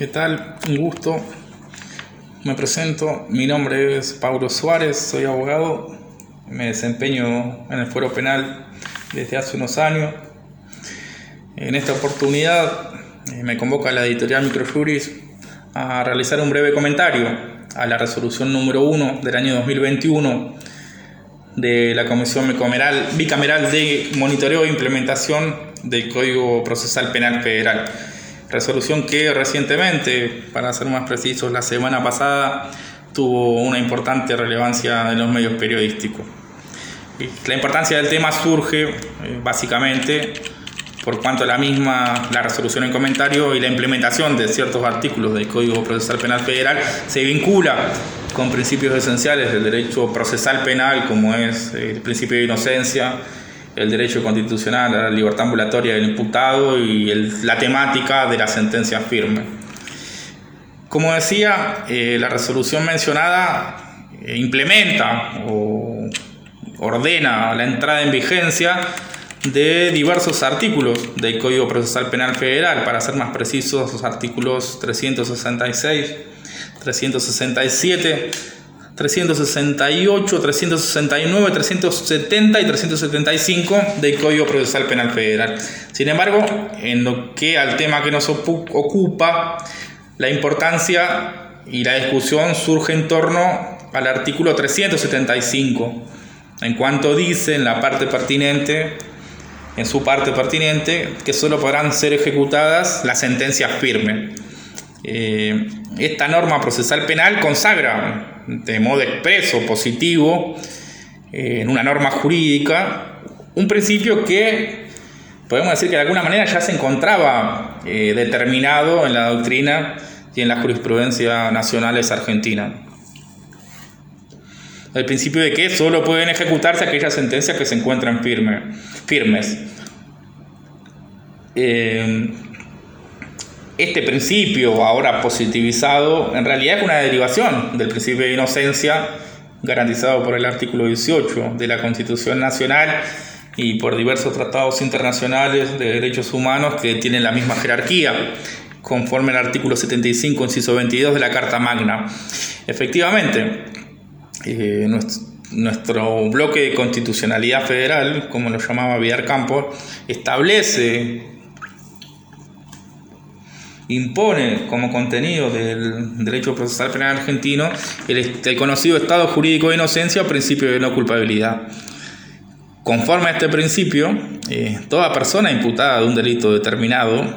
¿Qué tal? Un gusto. Me presento. Mi nombre es Pablo Suárez, soy abogado. Me desempeño en el fuero penal desde hace unos años. En esta oportunidad eh, me convoca la editorial Microjuris a realizar un breve comentario a la resolución número 1 del año 2021 de la Comisión Bicameral de Monitoreo e Implementación del Código Procesal Penal Federal resolución que recientemente, para ser más precisos, la semana pasada tuvo una importante relevancia en los medios periodísticos. La importancia del tema surge eh, básicamente por cuanto la misma, la resolución en comentario y la implementación de ciertos artículos del Código Procesal Penal Federal se vincula con principios esenciales del derecho procesal penal como es el principio de inocencia, el derecho constitucional a la libertad ambulatoria del imputado y la temática de la sentencia firme. Como decía, eh, la resolución mencionada eh, implementa o ordena la entrada en vigencia de diversos artículos del Código Procesal Penal Federal, para ser más precisos, los artículos 366, 367, 368, 369, 370 y 375 del Código Procesal Penal Federal. Sin embargo, en lo que al tema que nos ocupa, la importancia y la discusión surge en torno al artículo 375, en cuanto dice en la parte pertinente, en su parte pertinente, que solo podrán ser ejecutadas las sentencias firmes. Eh, esta norma procesal penal consagra de modo expreso, positivo, eh, en una norma jurídica, un principio que podemos decir que de alguna manera ya se encontraba eh, determinado en la doctrina y en la jurisprudencia nacionales argentina. El principio de que solo pueden ejecutarse aquellas sentencias que se encuentran firmes. Este principio, ahora positivizado, en realidad es una derivación del principio de inocencia garantizado por el artículo 18 de la Constitución Nacional y por diversos tratados internacionales de derechos humanos que tienen la misma jerarquía, conforme al artículo 75, inciso 22 de la Carta Magna. Efectivamente, eh, nuestro, nuestro bloque de constitucionalidad federal, como lo llamaba Villar Campos, establece impone como contenido del derecho procesal penal argentino el, conocido estado jurídico de inocencia o principio de no culpabilidad. Conforme a este principio, eh, toda persona imputada de un delito determinado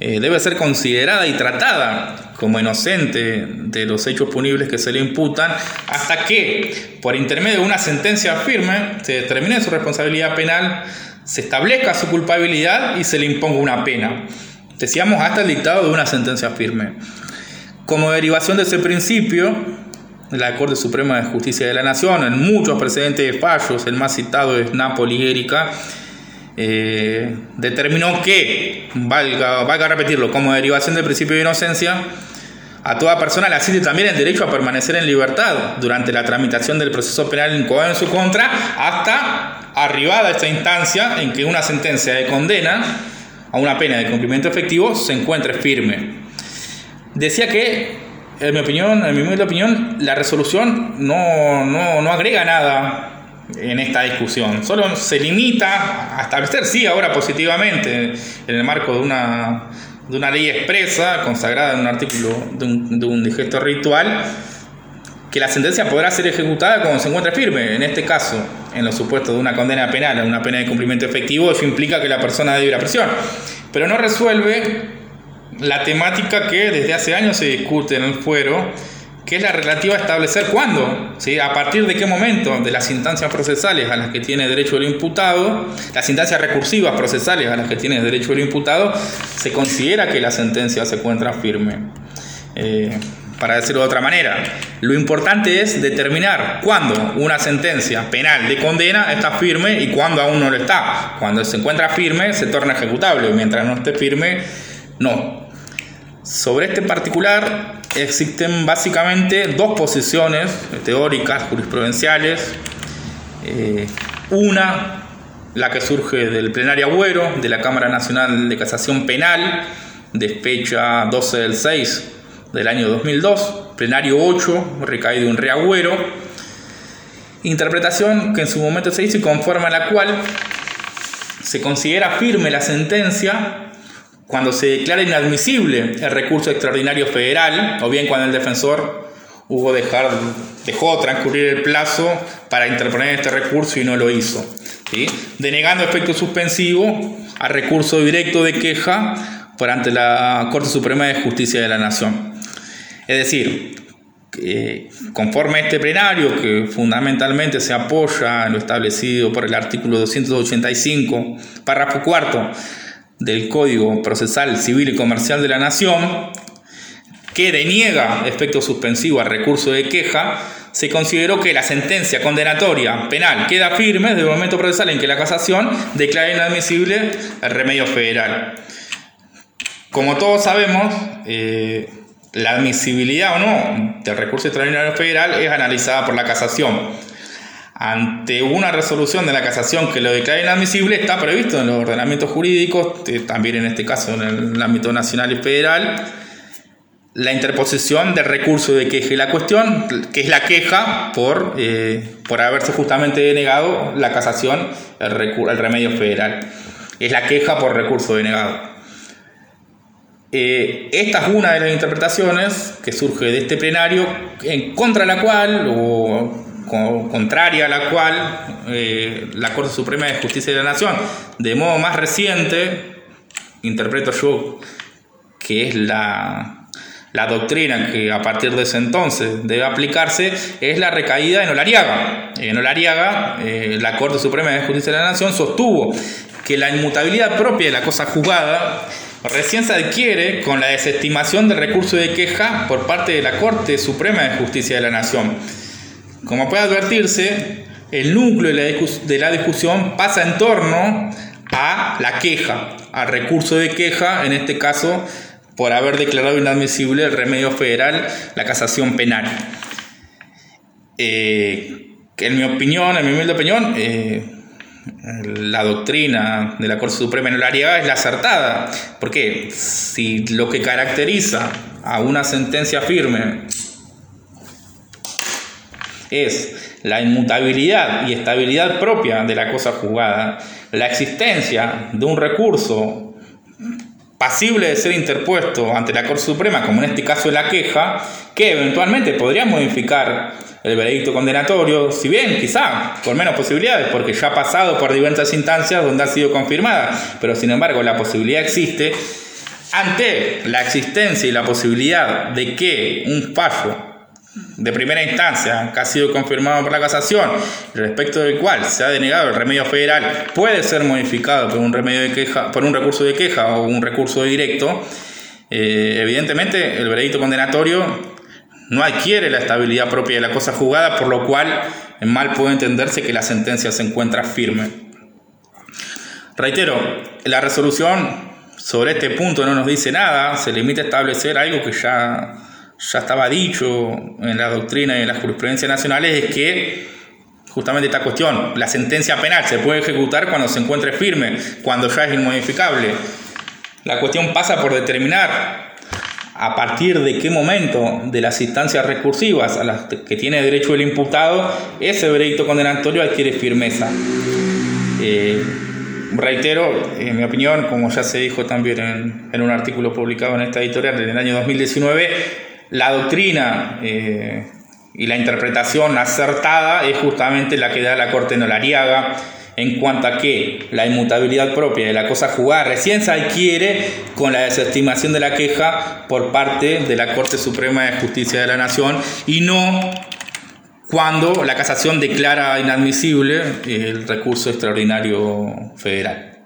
eh, debe ser considerada y tratada como inocente de los hechos punibles que se le imputan hasta que, por intermedio de una sentencia firme, se determine su responsabilidad penal, se establezca su culpabilidad y se le imponga una pena. Decíamos hasta el dictado de una sentencia firme. Como derivación de ese principio, la Corte Suprema de Justicia de la Nación, en muchos precedentes de fallos, el más citado es Napoli Erika, eh, determinó que, valga, valga repetirlo, como derivación del principio de inocencia, a toda persona le asiste también el derecho a permanecer en libertad durante la tramitación del proceso penal en su contra, hasta arribada esta instancia en que una sentencia de condena a una pena de cumplimiento efectivo se encuentre firme. Decía que, en mi opinión, en mi opinión, la resolución no, no, no agrega nada en esta discusión. Solo se limita a establecer, sí, ahora positivamente, en el marco de una, de una ley expresa, consagrada en un artículo de un, de un digesto ritual, que la sentencia podrá ser ejecutada cuando se encuentre firme. En este caso, en los supuestos de una condena penal a una pena de cumplimiento efectivo, eso implica que la persona debe ir a prisión. Pero no resuelve la temática que desde hace años se discute en el fuero, que es la relativa a establecer cuándo, ¿sí? a partir de qué momento de las instancias procesales a las que tiene derecho el imputado, las instancias recursivas procesales a las que tiene derecho el imputado, se considera que la sentencia se encuentra firme. Eh, para decirlo de otra manera. Lo importante es determinar cuándo una sentencia penal de condena está firme y cuándo aún no lo está. Cuando se encuentra firme se torna ejecutable, mientras no esté firme, no. Sobre este particular existen básicamente dos posiciones teóricas, jurisprudenciales. Eh, una, la que surge del plenario Agüero, de la Cámara Nacional de Casación Penal, de fecha 12 del 6 del año 2002, plenario 8, recaído en reagüero, interpretación que en su momento se hizo y conforme a la cual se considera firme la sentencia cuando se declara inadmisible el recurso extraordinario federal o bien cuando el defensor hubo dejar, dejó transcurrir el plazo para interponer este recurso y no lo hizo, denegando efecto suspensivo al recurso directo de queja por ante la Corte Suprema de Justicia de la Nación. Es decir, conforme a este plenario, que fundamentalmente se apoya en lo establecido por el artículo 285, párrafo cuarto del Código Procesal Civil y Comercial de la Nación, que deniega efecto suspensivo al recurso de queja, se consideró que la sentencia condenatoria penal queda firme desde el momento procesal en que la casación declara inadmisible el remedio federal. Como todos sabemos, eh, la admisibilidad o no del recurso extraordinario federal es analizada por la casación. Ante una resolución de la casación que lo declara inadmisible, está previsto en los ordenamientos jurídicos, eh, también en este caso en el ámbito nacional y federal, la interposición del recurso de queja y la cuestión, que es la queja por, eh, por haberse justamente denegado la casación, el, el remedio federal. Es la queja por recurso denegado. Eh, esta es una de las interpretaciones que surge de este plenario, en contra la cual, o, contraria a la cual, eh, la Corte Suprema de Justicia de la Nación, de modo más reciente, interpreto yo que es la, la doctrina que a partir de ese entonces debe aplicarse, es la recaída en Olariaga. En Olariaga, eh, la Corte Suprema de Justicia de la Nación sostuvo que la inmutabilidad propia de la cosa juzgada recién se adquiere con la desestimación del recurso de queja por parte de la Corte Suprema de Justicia de la Nación. Como puede advertirse, el núcleo de la discusión pasa en torno a la queja, al recurso de queja, en este caso por haber declarado inadmisible el remedio federal, la casación penal. Eh, en mi opinión, en mi humilde opinión, eh, la doctrina de la Corte Suprema en Olariaga es la acertada. Porque si lo que caracteriza a una sentencia firme es la inmutabilidad y estabilidad propia de la cosa juzgada, la existencia de un recurso pasible de ser interpuesto ante la Corte Suprema, como en este caso la queja, que eventualmente podría modificar el veredicto condenatorio, si bien quizá con menos posibilidades, porque ya ha pasado por diversas instancias donde ha sido confirmada, pero sin embargo la posibilidad existe, ante la existencia y la posibilidad de que un fallo de primera instancia que ha sido confirmado por la casación, respecto del cual se ha denegado el remedio federal, puede ser modificado por un remedio de queja, por un recurso de queja o un recurso directo, eh, evidentemente el veredicto condenatorio no adquiere la estabilidad propia de la cosa jugada, por lo cual mal puede entenderse que la sentencia se encuentra firme. Reitero, la resolución sobre este punto no nos dice nada, se limita a establecer algo que ya, ya estaba dicho en la doctrina y en la jurisprudencia nacionales, es que justamente esta cuestión, la sentencia penal se puede ejecutar cuando se encuentre firme, cuando ya es inmodificable. La cuestión pasa por determinar a partir de qué momento de las instancias recursivas a las que tiene derecho el imputado, ese veredicto condenatorio adquiere firmeza. Eh, reitero, en mi opinión, como ya se dijo también en, un artículo publicado en esta editorial en el año 2019, la doctrina eh, y la interpretación acertada es justamente la que da la Corte Nolariaga en cuanto a que la inmutabilidad propia de la cosa jugada recién se adquiere con la desestimación de la queja por parte de la Corte Suprema de Justicia de la Nación y no cuando la casación declara inadmisible el recurso extraordinario federal.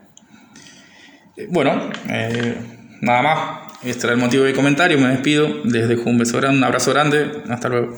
Bueno, eh, nada más. Este era el motivo de mi comentario. Me despido. desde un beso grande, un abrazo grande. Hasta luego.